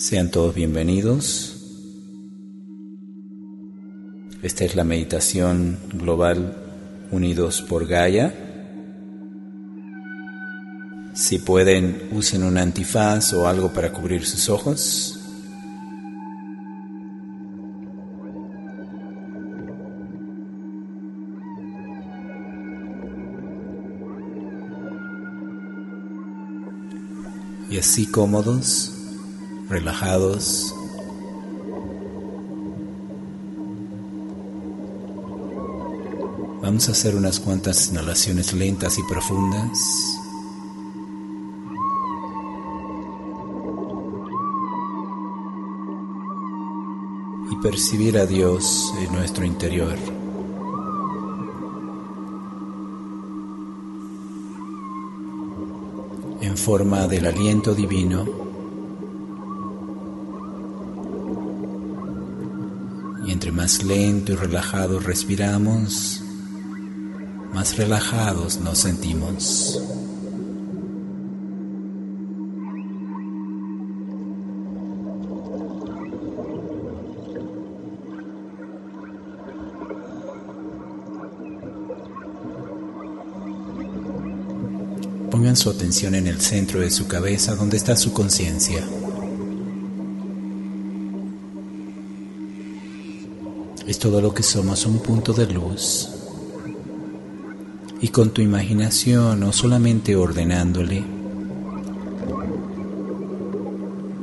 Sean todos bienvenidos. Esta es la meditación global Unidos por Gaia. Si pueden, usen un antifaz o algo para cubrir sus ojos. Y así cómodos, relajados. Vamos a hacer unas cuantas inhalaciones lentas y profundas. Y percibir a Dios en nuestro interior. En forma del aliento divino entre más lento y relajado respiramos, más relajados nos sentimos. Pongan su atención en el centro de su cabeza donde está su conciencia. Todo lo que somos, un punto de luz. Y con tu imaginación, o solamente ordenándole,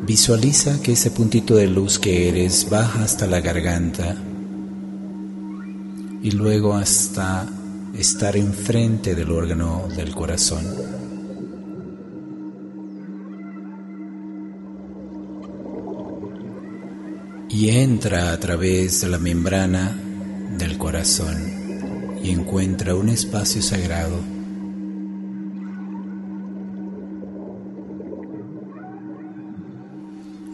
visualiza que ese puntito de luz que eres baja hasta la garganta y luego hasta estar enfrente del órgano del corazón. Y entra a través de la membrana del corazón y encuentra un espacio sagrado.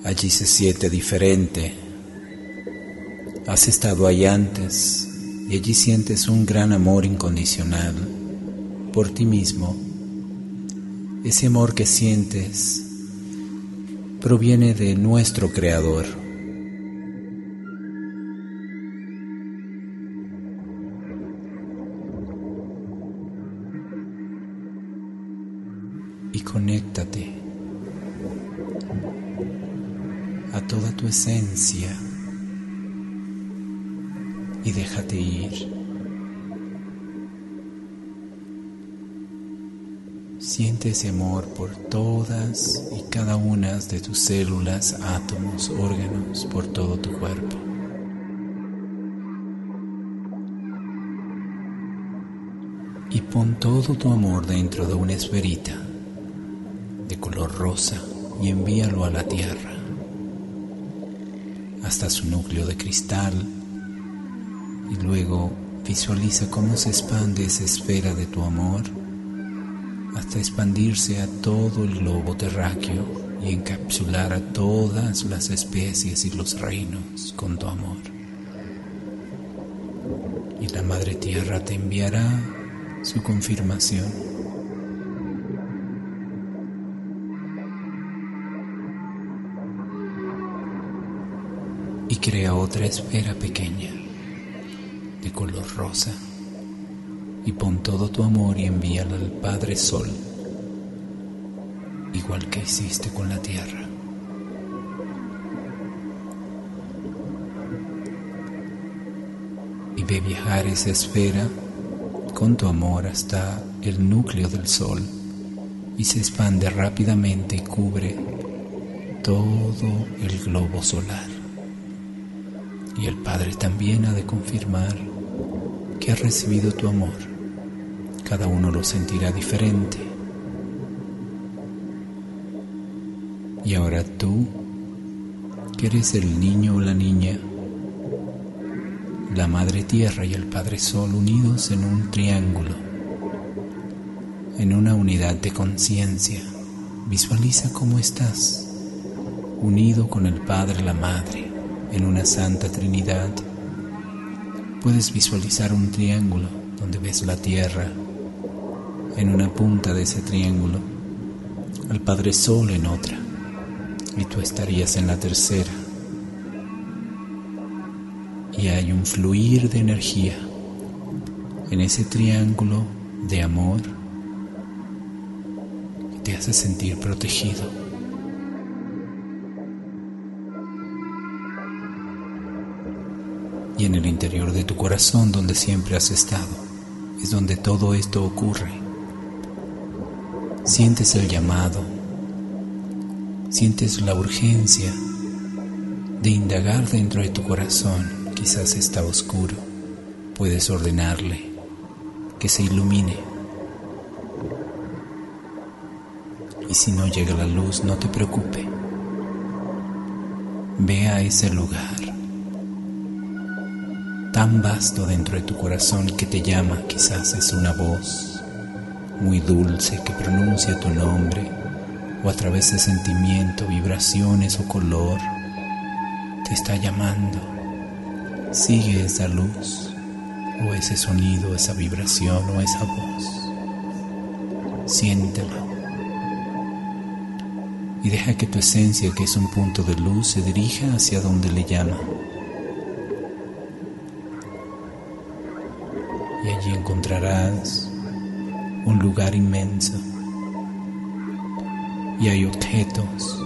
Allí se siente diferente. Has estado ahí antes y allí sientes un gran amor incondicional por ti mismo. Ese amor que sientes proviene de nuestro Creador. Y conéctate a toda tu esencia y déjate ir. Siente ese amor por todas y cada una de tus células, átomos, órganos, por todo tu cuerpo. Y pon todo tu amor dentro de una esferita de color rosa y envíalo a la Tierra, hasta su núcleo de cristal, y luego visualiza cómo se expande esa esfera de tu amor hasta expandirse a todo el globo terráqueo y encapsular a todas las especies y los reinos con tu amor. Y la Madre Tierra te enviará su confirmación. Crea otra esfera pequeña de color rosa y pon todo tu amor y envíalo al Padre Sol, igual que hiciste con la tierra. Y ve viajar esa esfera con tu amor hasta el núcleo del Sol y se expande rápidamente y cubre todo el globo solar y el Padre también ha de confirmar que ha recibido tu amor. Cada uno lo sentirá diferente. Y ahora tú, que eres el niño o la niña, la Madre Tierra y el Padre Sol unidos en un triángulo, en una unidad de conciencia, visualiza cómo estás, unido con el Padre, la Madre en una Santa Trinidad, puedes visualizar un triángulo donde ves la tierra, en una punta de ese triángulo, al Padre Sol en otra, y tú estarías en la tercera. Y hay un fluir de energía en ese triángulo de amor que te hace sentir protegido. En el interior de tu corazón donde siempre has estado, es donde todo esto ocurre. Sientes el llamado, sientes la urgencia de indagar dentro de tu corazón, quizás está oscuro, puedes ordenarle que se ilumine. Y si no llega la luz, no te preocupe. Ve a ese lugar tan vasto dentro de tu corazón que te llama, quizás es una voz muy dulce que pronuncia tu nombre o a través de sentimiento, vibraciones o color, te está llamando. Sigue esa luz o ese sonido, esa vibración o esa voz. Siéntelo. Y deja que tu esencia, que es un punto de luz, se dirija hacia donde le llama. Un lugar inmenso. Y hay objetos.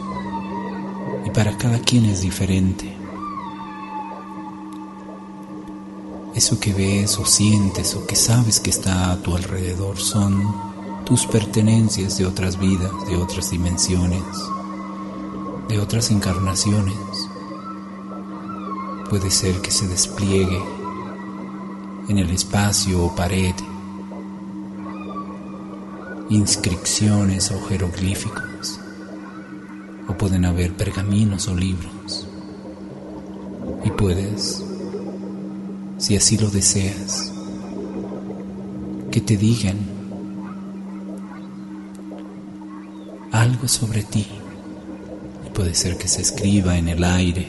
Y para cada quien es diferente. Eso que ves o sientes o que sabes que está a tu alrededor son tus pertenencias de otras vidas, de otras dimensiones, de otras encarnaciones. Puede ser que se despliegue en el espacio o pared inscripciones o jeroglíficos, o pueden haber pergaminos o libros, y puedes si así lo deseas, que te digan algo sobre ti. Y puede ser que se escriba en el aire,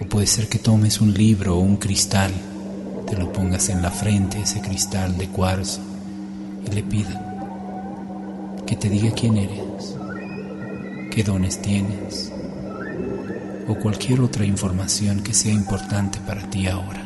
o puede ser que tomes un libro o un cristal, te lo pongas en la frente, ese cristal de cuarzo, y le pidan que te diga quién eres, qué dones tienes, o cualquier otra información que sea importante para ti ahora.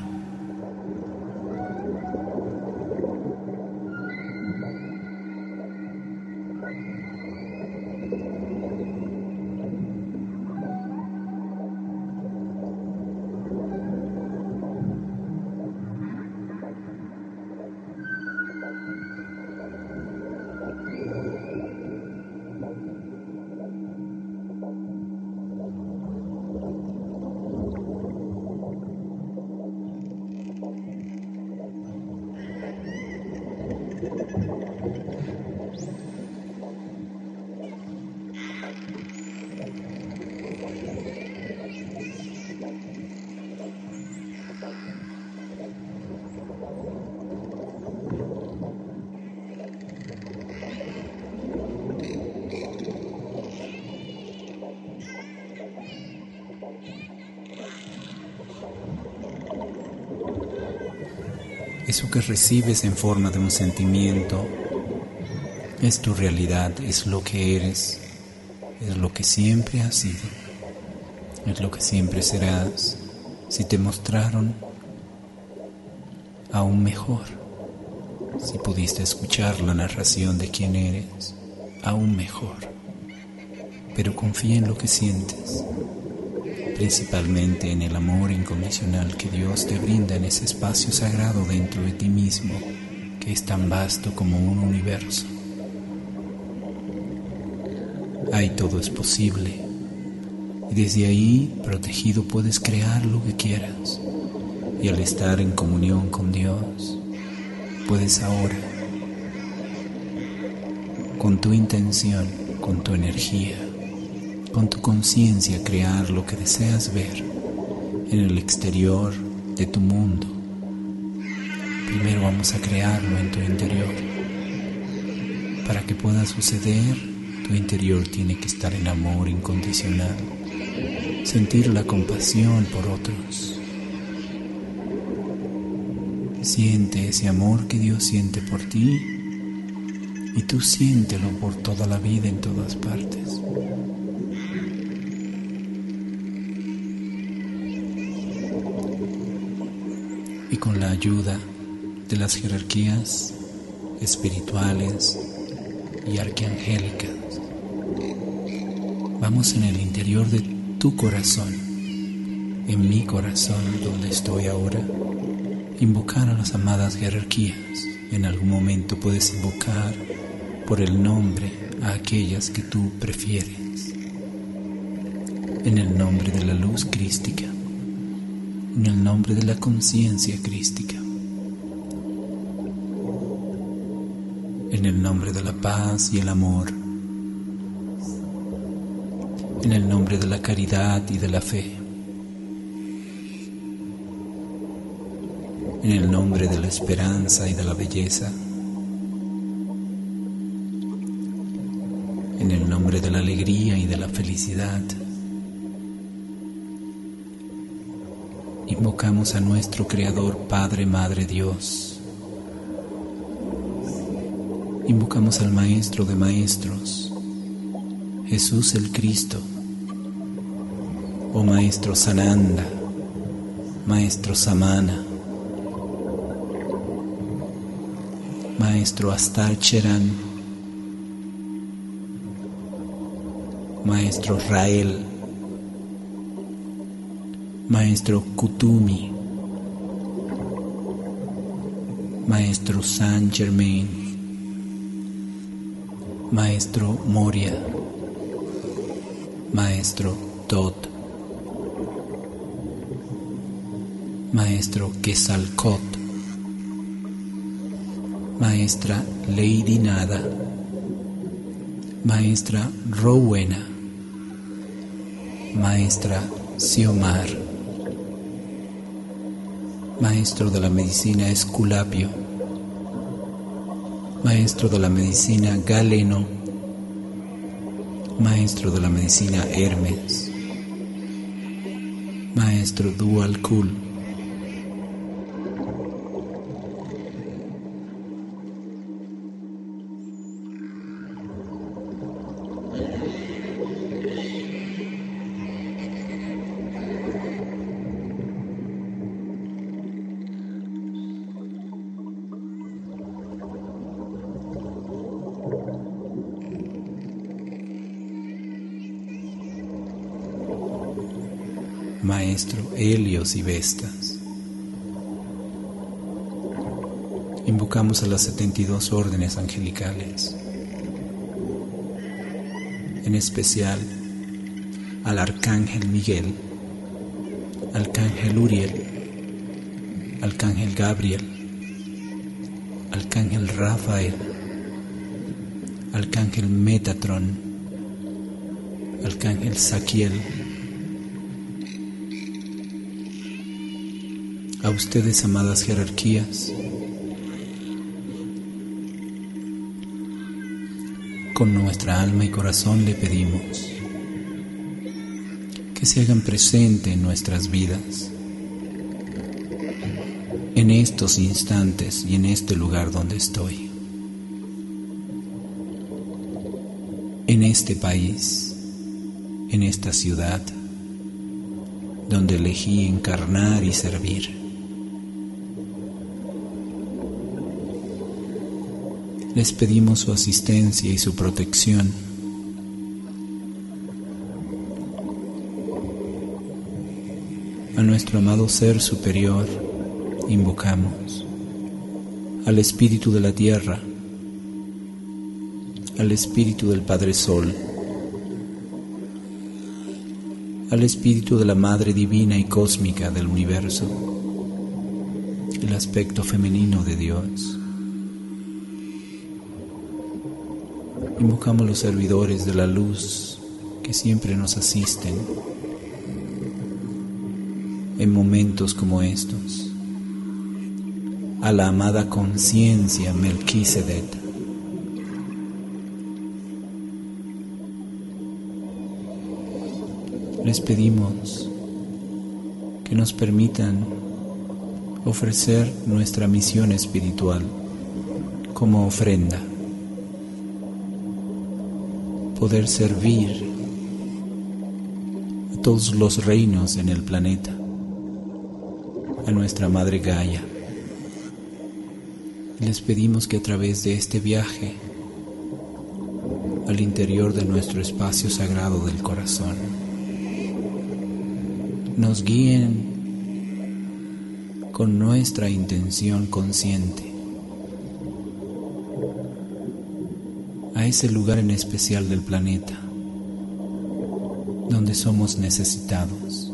Eso que recibes en forma de un sentimiento es tu realidad, es lo que eres, es lo que siempre has sido, es lo que siempre serás si te mostraron aún mejor, si pudiste escuchar la narración de quién eres, aún mejor. Pero confía en lo que sientes, principalmente en el amor incondicional que Dios te brinda en ese espacio sagrado dentro de ti mismo, que es tan vasto como un universo. Ahí todo es posible y desde ahí, protegido, puedes crear lo que quieras. Y al estar en comunión con Dios, puedes ahora, con tu intención, con tu energía, con tu conciencia crear lo que deseas ver en el exterior de tu mundo. Primero vamos a crearlo en tu interior. Para que pueda suceder, tu interior tiene que estar en amor incondicional, sentir la compasión por otros. Siente ese amor que Dios siente por ti y tú siéntelo por toda la vida en todas partes. Ayuda de las jerarquías espirituales y arcangélicas, vamos en el interior de tu corazón, en mi corazón donde estoy ahora, invocar a las amadas jerarquías. En algún momento puedes invocar por el nombre a aquellas que tú prefieres. En el nombre de la luz crística, en el nombre de la conciencia crística. en el nombre de la paz y el amor, en el nombre de la caridad y de la fe, en el nombre de la esperanza y de la belleza, en el nombre de la alegría y de la felicidad. Invocamos a nuestro Creador, Padre, Madre, Dios. Invocamos al Maestro de Maestros, Jesús el Cristo, oh Maestro Sananda, Maestro Samana, Maestro Astarcheran, Maestro Rael, Maestro Kutumi, Maestro Saint Germain, Maestro Moria, Maestro Tot, Maestro Quesalcot, Maestra Lady Nada, Maestra Rowena, Maestra Siomar, Maestro de la Medicina Esculapio, maestro de la medicina Galeno, maestro de la medicina Hermes, maestro Dualkul. Y Vestas. Invocamos a las 72 órdenes angelicales, en especial al Arcángel Miguel, Arcángel Uriel, Arcángel Gabriel, Arcángel Rafael, Arcángel Metatron, Arcángel Saquiel, a ustedes, amadas jerarquías, con nuestra alma y corazón le pedimos que se hagan presente en nuestras vidas, en estos instantes y en este lugar donde estoy, en este país, en esta ciudad, donde elegí encarnar y servir. Les pedimos su asistencia y su protección. A nuestro amado Ser Superior invocamos, al Espíritu de la Tierra, al Espíritu del Padre Sol, al Espíritu de la Madre Divina y Cósmica del Universo, el aspecto femenino de Dios. Invocamos los servidores de la luz que siempre nos asisten en momentos como estos. A la amada conciencia Melquisedec. Les pedimos que nos permitan ofrecer nuestra misión espiritual como ofrenda poder servir a todos los reinos en el planeta, a nuestra Madre Gaia. Les pedimos que a través de este viaje al interior de nuestro espacio sagrado del corazón nos guíen con nuestra intención consciente a ese lugar en especial del planeta donde somos necesitados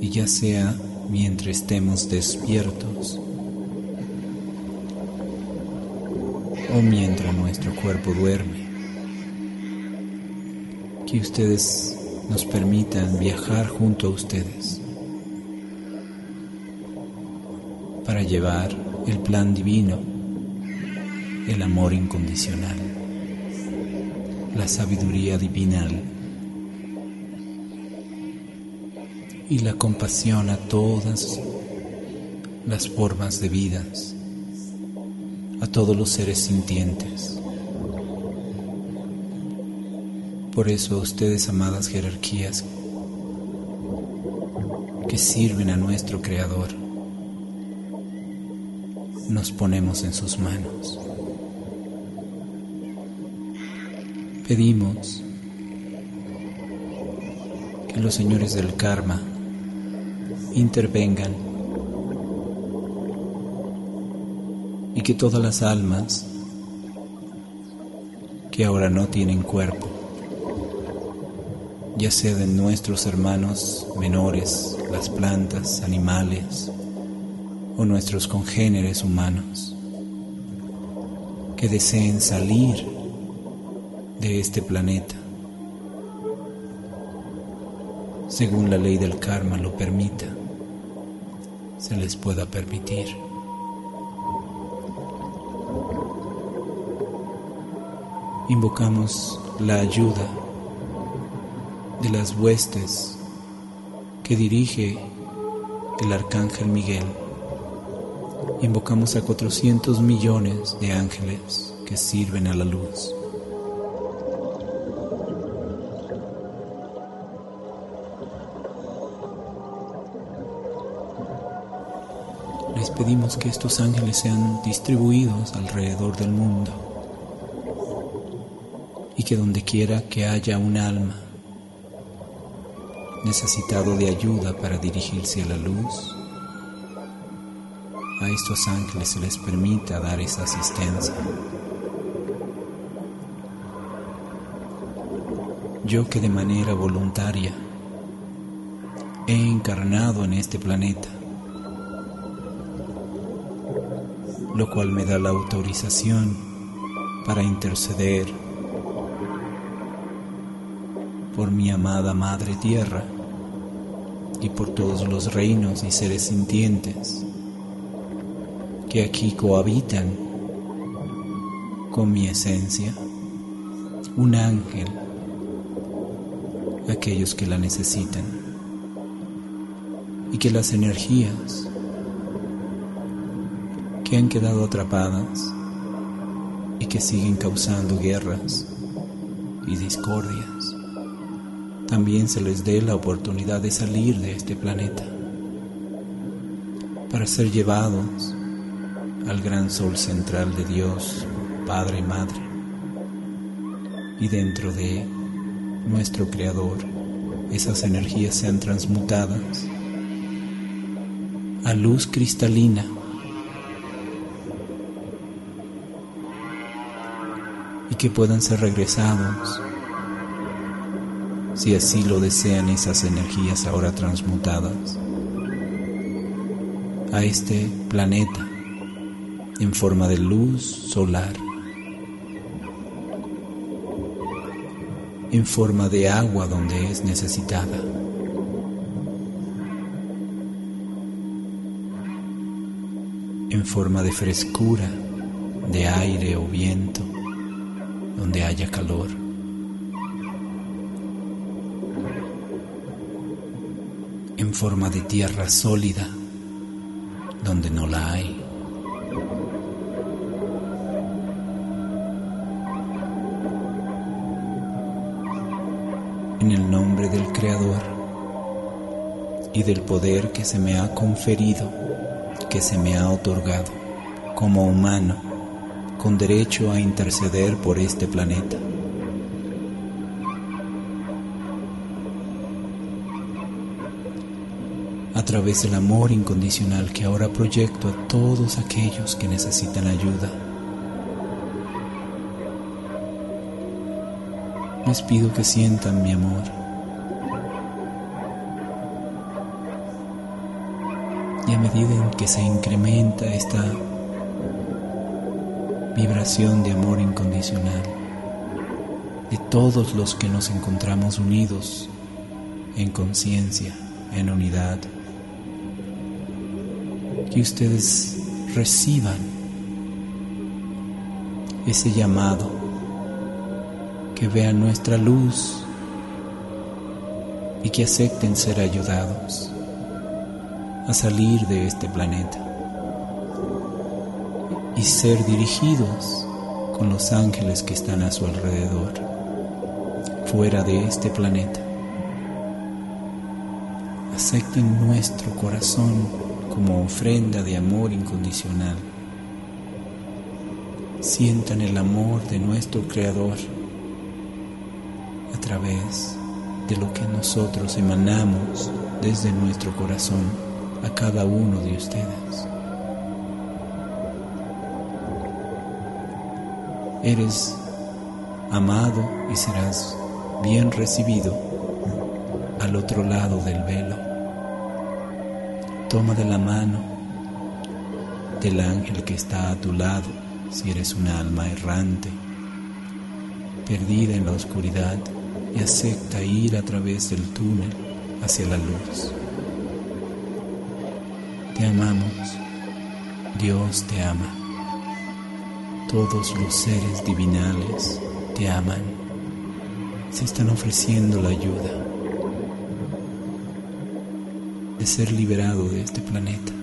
y ya sea mientras estemos despiertos o mientras nuestro cuerpo duerme. Que ustedes nos permitan viajar junto a ustedes para llevar el plan divino, el amor incondicional, la sabiduría divinal y la compasión a todas las formas de vidas, a todos los seres sintientes. Por eso ustedes, amadas jerarquías, que sirven a nuestro Creador, nos ponemos en sus manos. Pedimos que los señores del karma intervengan y que todas las almas que ahora no tienen cuerpo, ya sea de nuestros hermanos menores, las plantas, animales o nuestros congéneres humanos, que deseen salir de este planeta según la ley del karma lo permita se les pueda permitir. Invocamos la ayuda de las huestes que dirige el arcángel Miguel. Invocamos a 400 millones de ángeles que sirven a la luz. Pedimos que estos ángeles sean distribuidos alrededor del mundo y que donde quiera que haya un alma necesitado de ayuda para dirigirse a la luz, a estos ángeles se les permita dar esa asistencia. Yo que de manera voluntaria he encarnado en este planeta, lo cual me da la autorización para interceder por mi amada Madre Tierra y por todos los reinos y seres sintientes que aquí cohabitan con mi esencia, un ángel, aquellos que la necesitan, y que las energías que han quedado atrapadas y que siguen causando guerras y discordias, también se les dé la oportunidad de salir de este planeta para ser llevados al gran sol central de Dios, Padre y Madre, y dentro de nuestro Creador esas energías sean transmutadas a luz cristalina y que puedan ser regresados, si así lo desean esas energías ahora transmutadas, a este planeta en forma de luz solar, en forma de agua donde es necesitada. en forma de frescura, de aire o viento, donde haya calor. En forma de tierra sólida, donde no la hay. En el nombre del Creador, y del poder que se me ha conferido, que se me ha otorgado como humano, con derecho a interceder por este planeta. a través del amor incondicional que ahora proyecto a todos aquellos que necesitan ayuda. Les pido que sientan mi amor. Y a medida en que se incrementa esta vibración de amor incondicional, de todos los que nos encontramos unidos en conciencia, en unidad, que ustedes reciban ese llamado, que vean nuestra luz y que acepten ser ayudados a salir de este planeta y ser dirigidos con los ángeles que están a su alrededor, fuera de este planeta. Acepten nuestro corazón como ofrenda de amor incondicional. Sientan el amor de nuestro Creador a través de lo que nosotros emanamos desde nuestro corazón a cada uno de ustedes. Eres amado y serás bien recibido al otro lado del velo. Toma de la mano del ángel que está a tu lado si eres una alma errante, perdida en la oscuridad y acepta ir a través del túnel hacia la luz. Te amamos, Dios te ama, todos los seres divinales te aman, se están ofreciendo la ayuda de ser liberado de este planeta.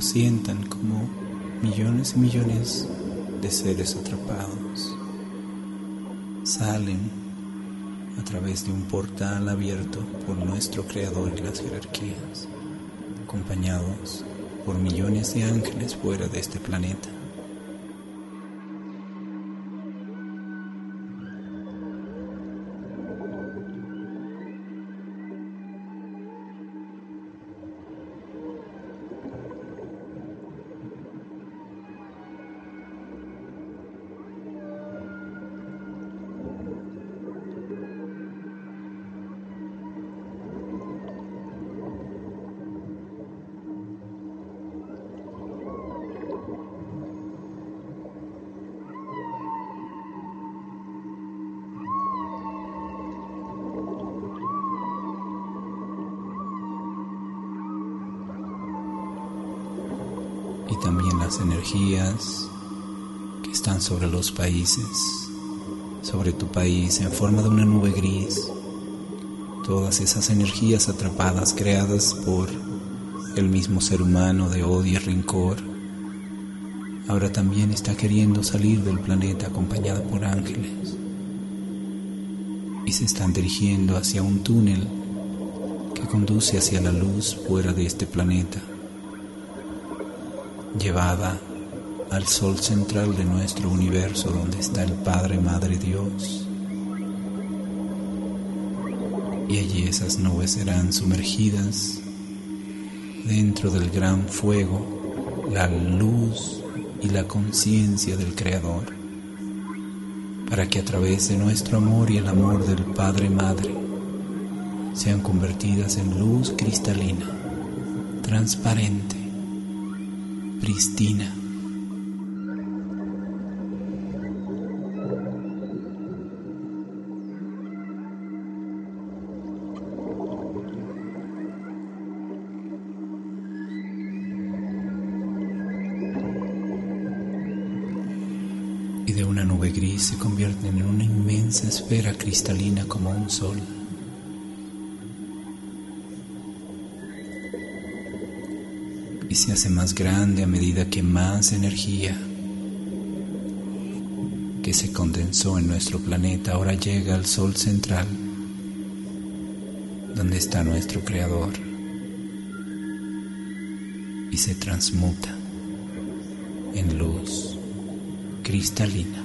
Sientan como millones y millones de seres atrapados salen a través de un portal abierto por nuestro Creador y las jerarquías, acompañados por millones de ángeles fuera de este planeta. Que están sobre los países, sobre tu país en forma de una nube gris. Todas esas energías atrapadas creadas por el mismo ser humano de odio y rencor, ahora también está queriendo salir del planeta acompañada por ángeles y se están dirigiendo hacia un túnel que conduce hacia la luz fuera de este planeta, llevada al sol central de nuestro universo donde está el Padre Madre Dios. Y allí esas nubes serán sumergidas dentro del gran fuego, la luz y la conciencia del Creador, para que a través de nuestro amor y el amor del Padre Madre sean convertidas en luz cristalina, transparente, pristina. Esfera cristalina como un sol. Y se hace más grande a medida que más energía que se condensó en nuestro planeta ahora llega al sol central, donde está nuestro Creador, y se transmuta en luz cristalina.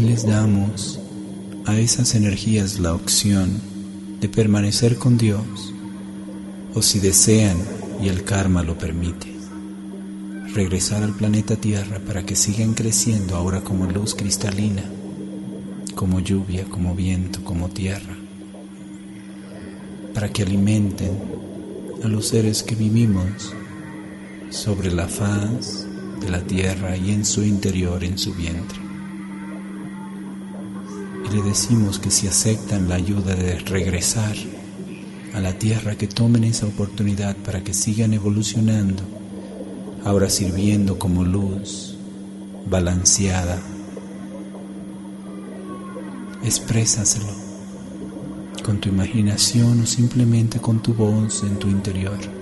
Les damos a esas energías la opción de permanecer con Dios o si desean y el karma lo permite, regresar al planeta Tierra para que sigan creciendo ahora como luz cristalina, como lluvia, como viento, como tierra, para que alimenten a los seres que vivimos sobre la faz de la tierra y en su interior, en su vientre le decimos que si aceptan la ayuda de regresar a la tierra, que tomen esa oportunidad para que sigan evolucionando, ahora sirviendo como luz balanceada. Exprésaselo con tu imaginación o simplemente con tu voz en tu interior.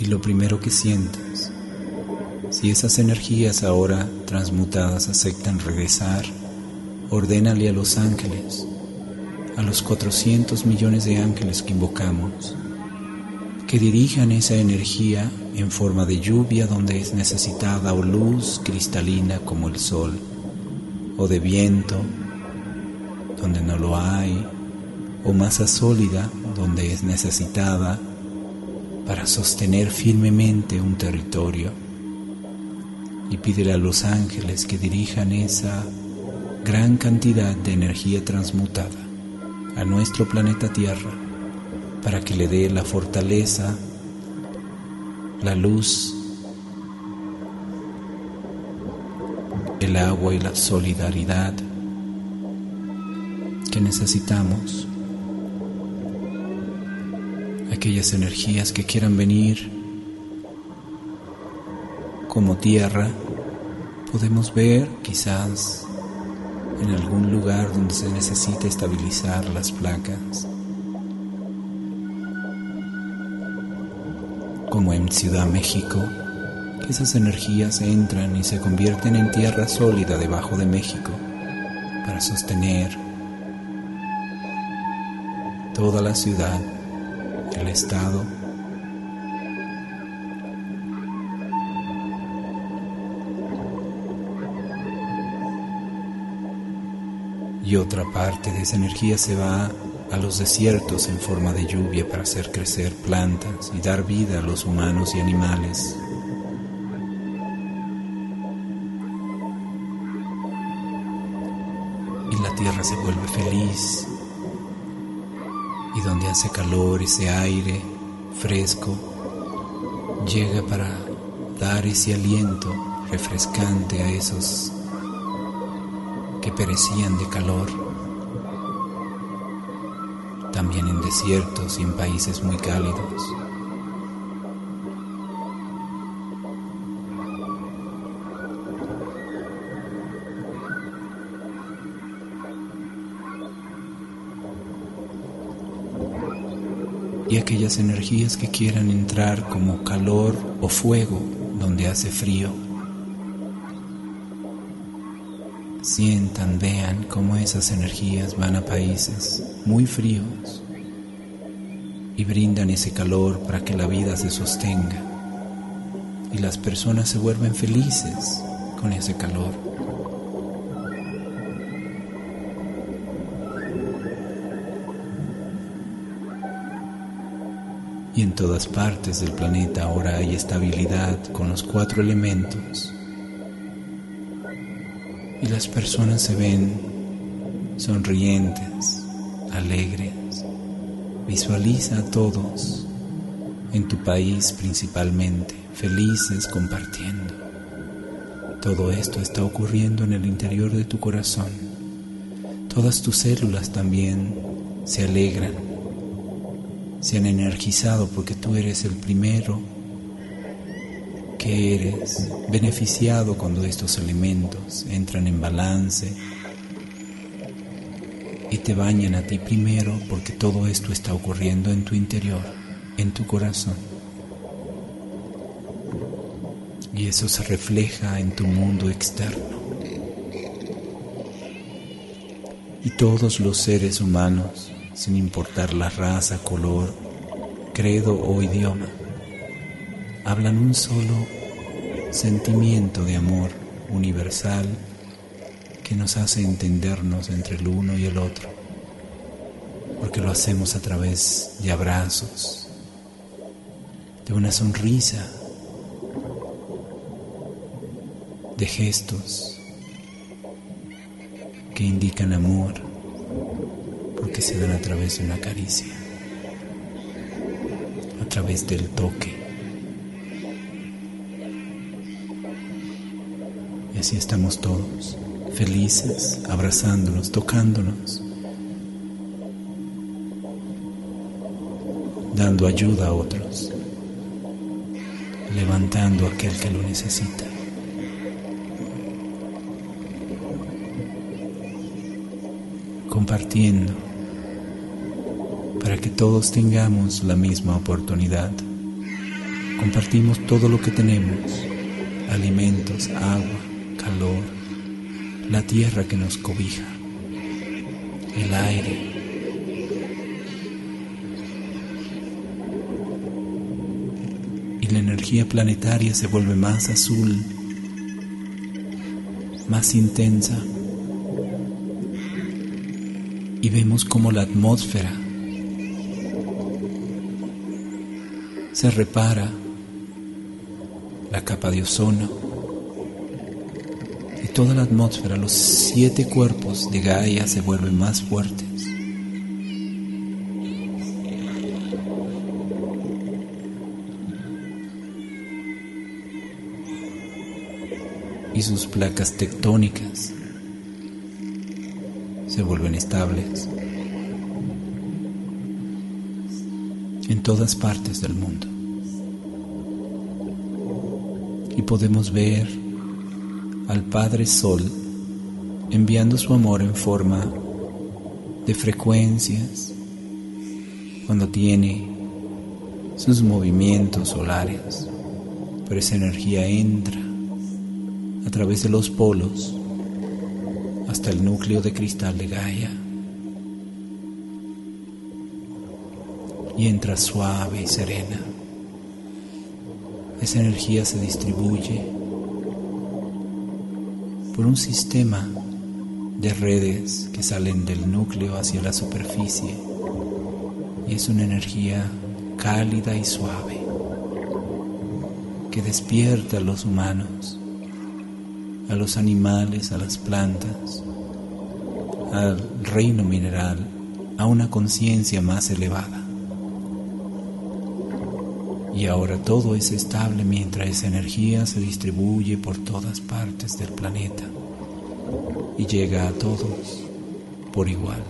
Y lo primero que sientas. Si esas energías ahora transmutadas aceptan regresar, ordénale a los ángeles, a los 400 millones de ángeles que invocamos, que dirijan esa energía en forma de lluvia donde es necesitada o luz cristalina como el sol, o de viento donde no lo hay, o masa sólida donde es necesitada para sostener firmemente un territorio y pídele a los ángeles que dirijan esa gran cantidad de energía transmutada a nuestro planeta Tierra para que le dé la fortaleza, la luz, el agua y la solidaridad que necesitamos aquellas energías que quieran venir como tierra, podemos ver quizás en algún lugar donde se necesite estabilizar las placas. como en Ciudad México, que esas energías entran y se convierten en tierra sólida debajo de México para sostener toda la ciudad, el estado y otra parte de esa energía se va a los desiertos en forma de lluvia para hacer crecer plantas y dar vida a los humanos y animales. Y la tierra se vuelve feliz y donde hace calor ese aire fresco llega para dar ese aliento refrescante a esos que perecían de calor, también en desiertos y en países muy cálidos. Aquellas energías que quieran entrar como calor o fuego donde hace frío. Sientan, vean cómo esas energías van a países muy fríos y brindan ese calor para que la vida se sostenga y las personas se vuelven felices con ese calor. Y en todas partes del planeta ahora hay estabilidad con los cuatro elementos y las personas se ven sonrientes, alegres. Visualiza a todos, en tu país principalmente, felices compartiendo. Todo esto está ocurriendo en el interior de tu corazón. Todas tus células también se alegran, se han energizado porque tú eres el primero que eres beneficiado cuando estos elementos entran en balance y te bañan a ti primero porque todo esto está ocurriendo en tu interior, en tu corazón. Y eso se refleja en tu mundo externo. Y todos los seres humanos, sin importar la raza, color, credo o idioma, hablan un solo sentimiento de amor universal que nos hace entendernos entre el uno y el otro, porque lo hacemos a través de abrazos, de una sonrisa, de gestos que indican amor, se dan a través de una caricia, a través del toque. así estamos todos, felices, abrazándonos, tocándonos, dando ayuda a otros, levantando a aquel que lo necesita. compartiendo que todos tengamos la misma oportunidad. Compartimos todo lo que tenemos, alimentos, agua, calor, la tierra que nos cobija, el aire. Y la energía planetaria se vuelve más azul, más intensa. Y vemos como la atmósfera se repara, la capa de ozono toda la atmósfera, los siete cuerpos de Gaia se vuelven más fuertes. Y sus placas tectónicas se vuelven estables todas partes del mundo. Y podemos ver al Padre Sol, enviando su amor en forma de frecuencias, cuando tiene sus movimientos solares, pero esa energía entra a través de los polos hasta el núcleo de cristal de Gaia y entra suave y serena. Esa energía se distribuye por un sistema de redes que salen del núcleo hacia la superficie y es una energía cálida y suave que despierta a los humanos, a los animales, a las plantas, al reino mineral, a una conciencia más elevada. Y ahora todo es estable mientras esa energía se distribuye por todas partes del planeta y llega a todos por igual.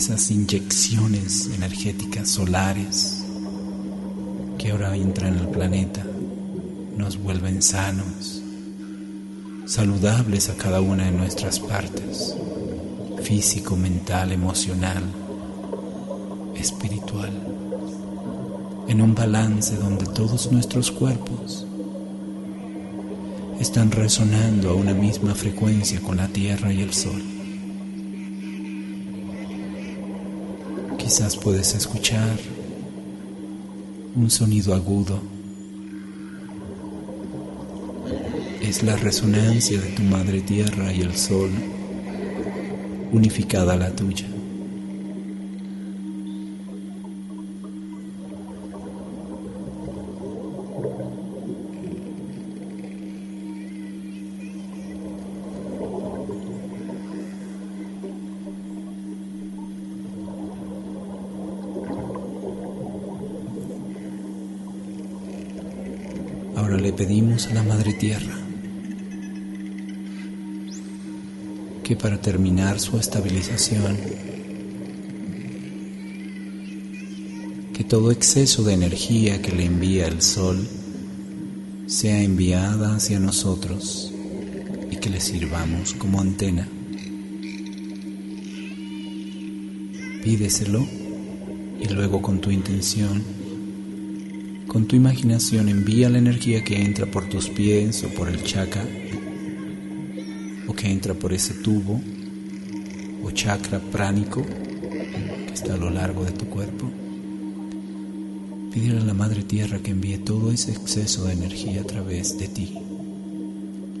esas inyecciones energéticas solares que ahora entran al planeta nos vuelven sanos, saludables a cada una de nuestras partes, físico, mental, emocional, espiritual, en un balance donde todos nuestros cuerpos están resonando a una misma frecuencia con la Tierra y el Sol. Quizás puedes escuchar un sonido agudo. Es la resonancia de tu madre tierra y el sol unificada a la tuya. Pedimos a la Madre Tierra que para terminar su estabilización, que todo exceso de energía que le envía el Sol sea enviada hacia nosotros y que le sirvamos como antena. Pídeselo y luego con tu intención con tu imaginación envía la energía que entra por tus pies o por el chakra o que entra por ese tubo o chakra pránico que está a lo largo de tu cuerpo. Pídele a la Madre Tierra que envíe todo ese exceso de energía a través de ti.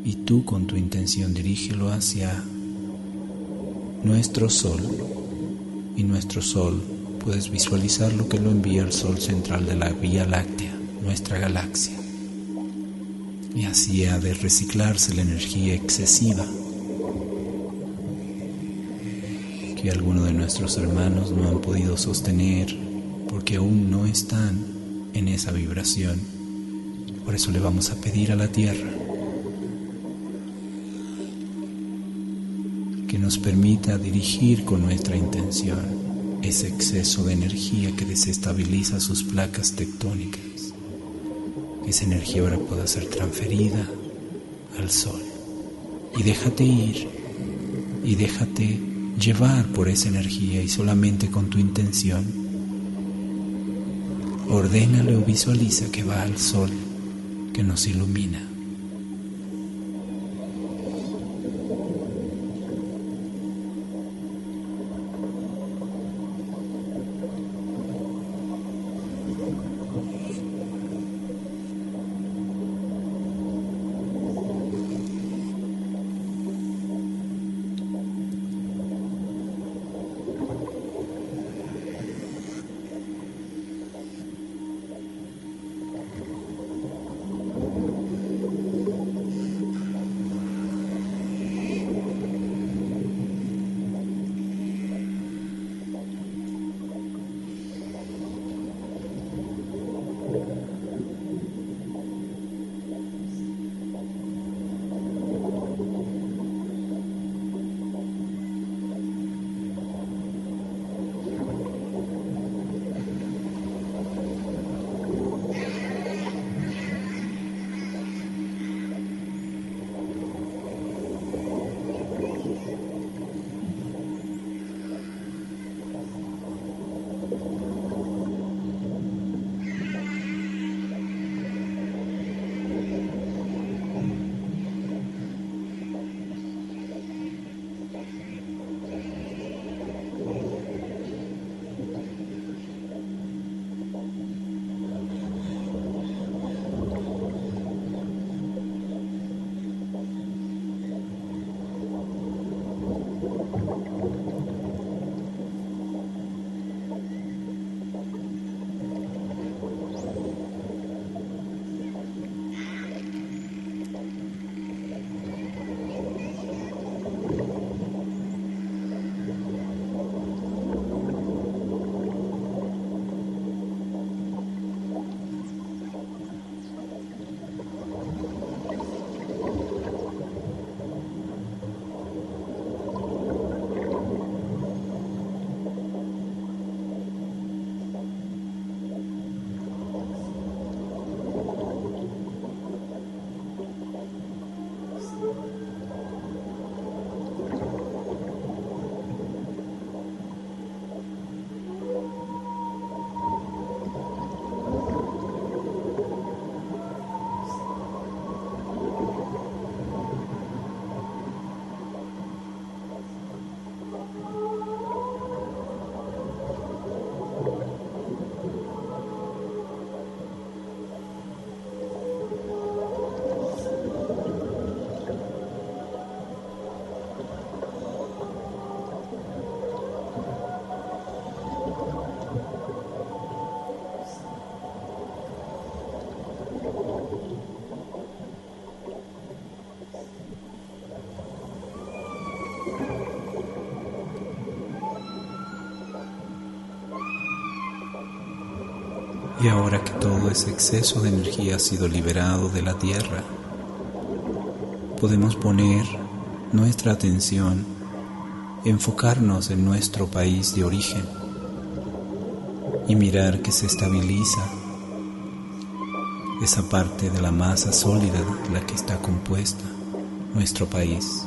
Y tú con tu intención dirígelo hacia nuestro sol. Y nuestro sol puedes visualizar lo que lo envía el sol central de la Vía Láctea, nuestra galaxia. Y así ha de reciclarse la energía excesiva que algunos de nuestros hermanos no han podido sostener porque aún no están en esa vibración. Por eso le vamos a pedir a la Tierra que nos permita dirigir con nuestra intención ese exceso de energía que desestabiliza sus placas tectónicas. Esa energía ahora pueda ser transferida al sol. Y déjate ir y déjate llevar por esa energía y solamente con tu intención. Ordénale o visualiza que va al sol que nos ilumina. Y ahora que todo ese exceso de energía ha sido liberado de la Tierra, podemos poner nuestra atención, enfocarnos en nuestro país de origen y mirar que se estabiliza esa parte de la masa sólida de la que está compuesta nuestro país.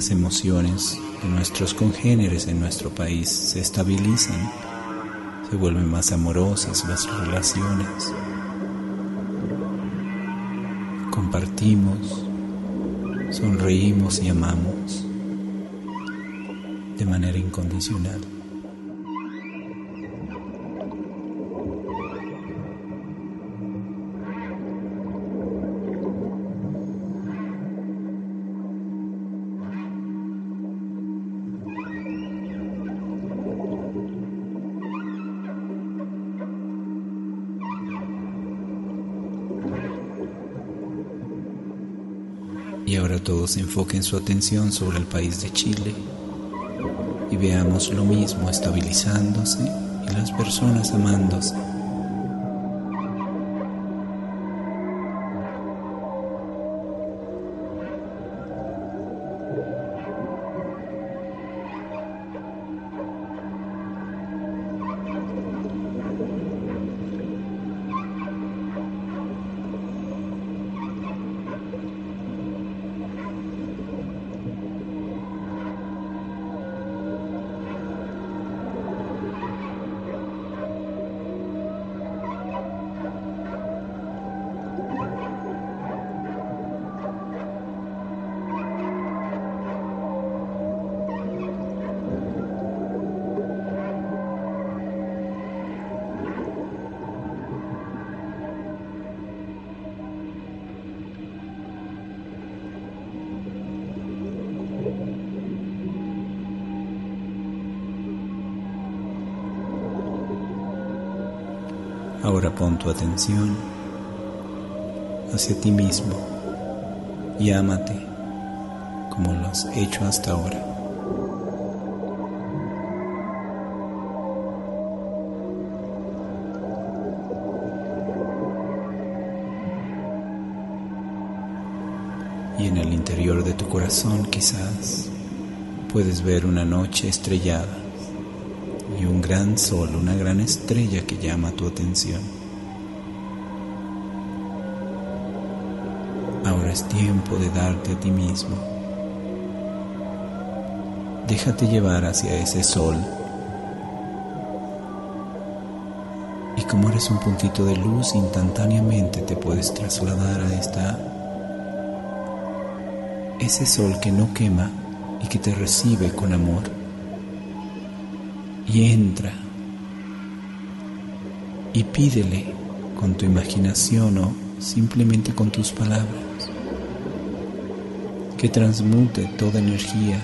Las emociones de nuestros congéneres en nuestro país se estabilizan, se vuelven más amorosas las relaciones, compartimos, sonreímos y amamos de manera incondicional. Todos enfoquen su atención sobre el país de Chile y veamos lo mismo estabilizándose y las personas amándose. Ahora pon tu atención hacia ti mismo y ámate como lo has hecho hasta ahora. Y en el interior de tu corazón quizás puedes ver una noche estrellada gran sol, una gran estrella que llama tu atención. Ahora es tiempo de darte a ti mismo. Déjate llevar hacia ese sol. Y como eres un puntito de luz, instantáneamente te puedes trasladar a esta ese sol que no quema y que te recibe con amor y entra y pídele con tu imaginación o simplemente con tus palabras que transmute toda energía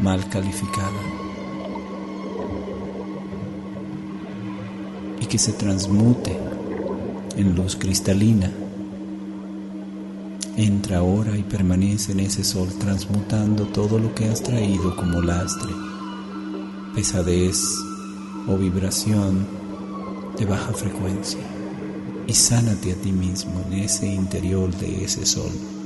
mal calificada y que se transmute en luz cristalina Entra ahora y permanece en ese sol transmutando todo lo que has traído como lastre, pesadez o vibración de baja frecuencia y sánate a ti mismo en ese interior de ese sol.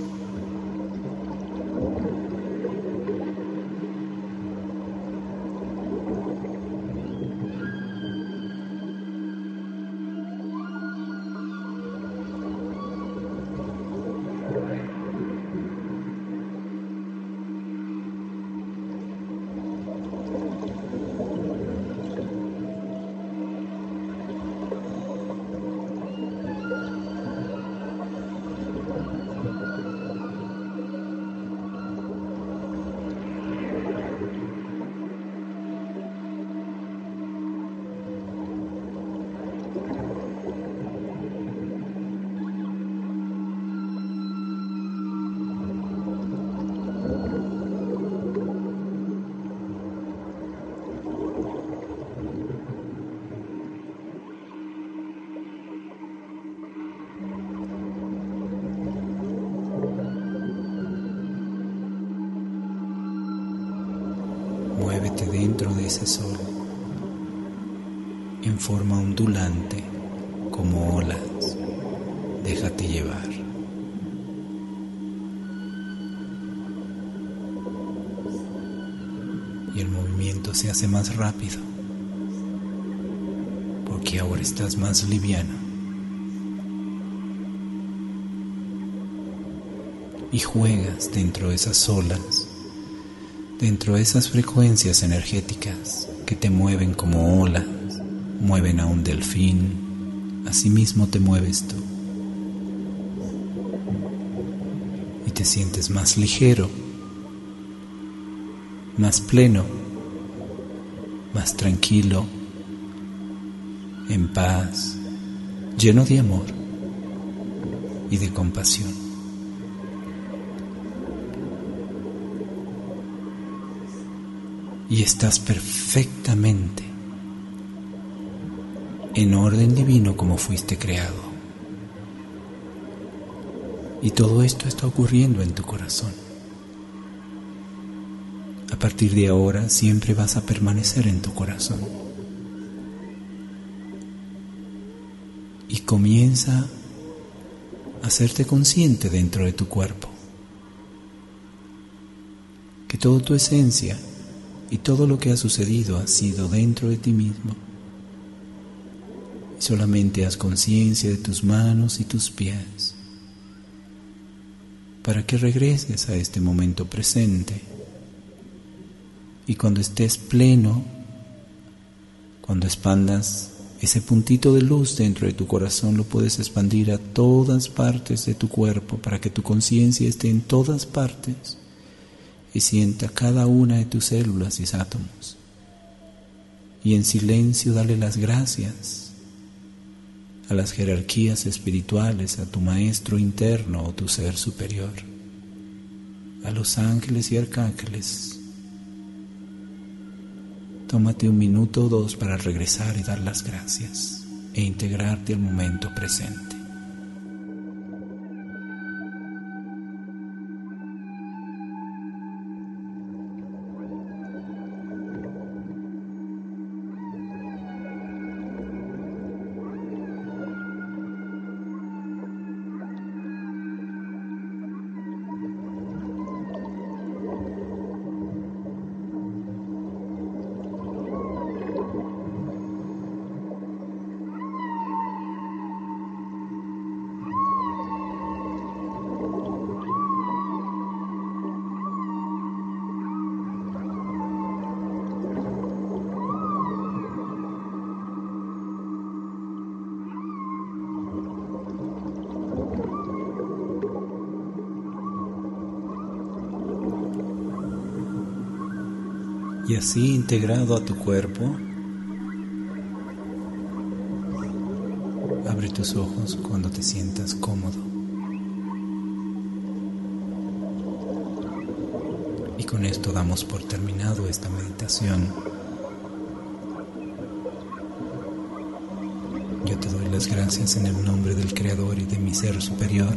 Muévete dentro de ese sol en forma ondulante como olas. Déjate llevar. Y el movimiento se hace más rápido porque ahora estás más liviano. Y juegas dentro de esas olas, dentro de esas frecuencias energéticas que te mueven como olas mueven a un delfín, asimismo te mueves tú. Y te sientes más ligero, más pleno, más tranquilo, en paz, lleno de amor y de compasión. Y estás perfectamente en orden divino como fuiste creado. Y todo esto está ocurriendo en tu corazón. A partir de ahora siempre vas a permanecer en tu corazón. Y comienza a hacerte consciente dentro de tu cuerpo. Que toda tu esencia y todo lo que ha sucedido ha sido dentro de ti mismo Solamente haz conciencia de tus manos y tus pies para que regreses a este momento presente. Y cuando estés pleno, cuando expandas ese puntito de luz dentro de tu corazón, lo puedes expandir a todas partes de tu cuerpo para que tu conciencia esté en todas partes y sienta cada una de tus células y átomos. Y en silencio dale las gracias a las jerarquías espirituales, a tu maestro interno o tu ser superior, a los ángeles y arcángeles. Tómate un minuto o dos para regresar y dar las gracias e integrarte al momento presente. Así integrado a tu cuerpo, abre tus ojos cuando te sientas cómodo. Y con esto damos por terminado esta meditación. Yo te doy las gracias en el nombre del Creador y de mi ser superior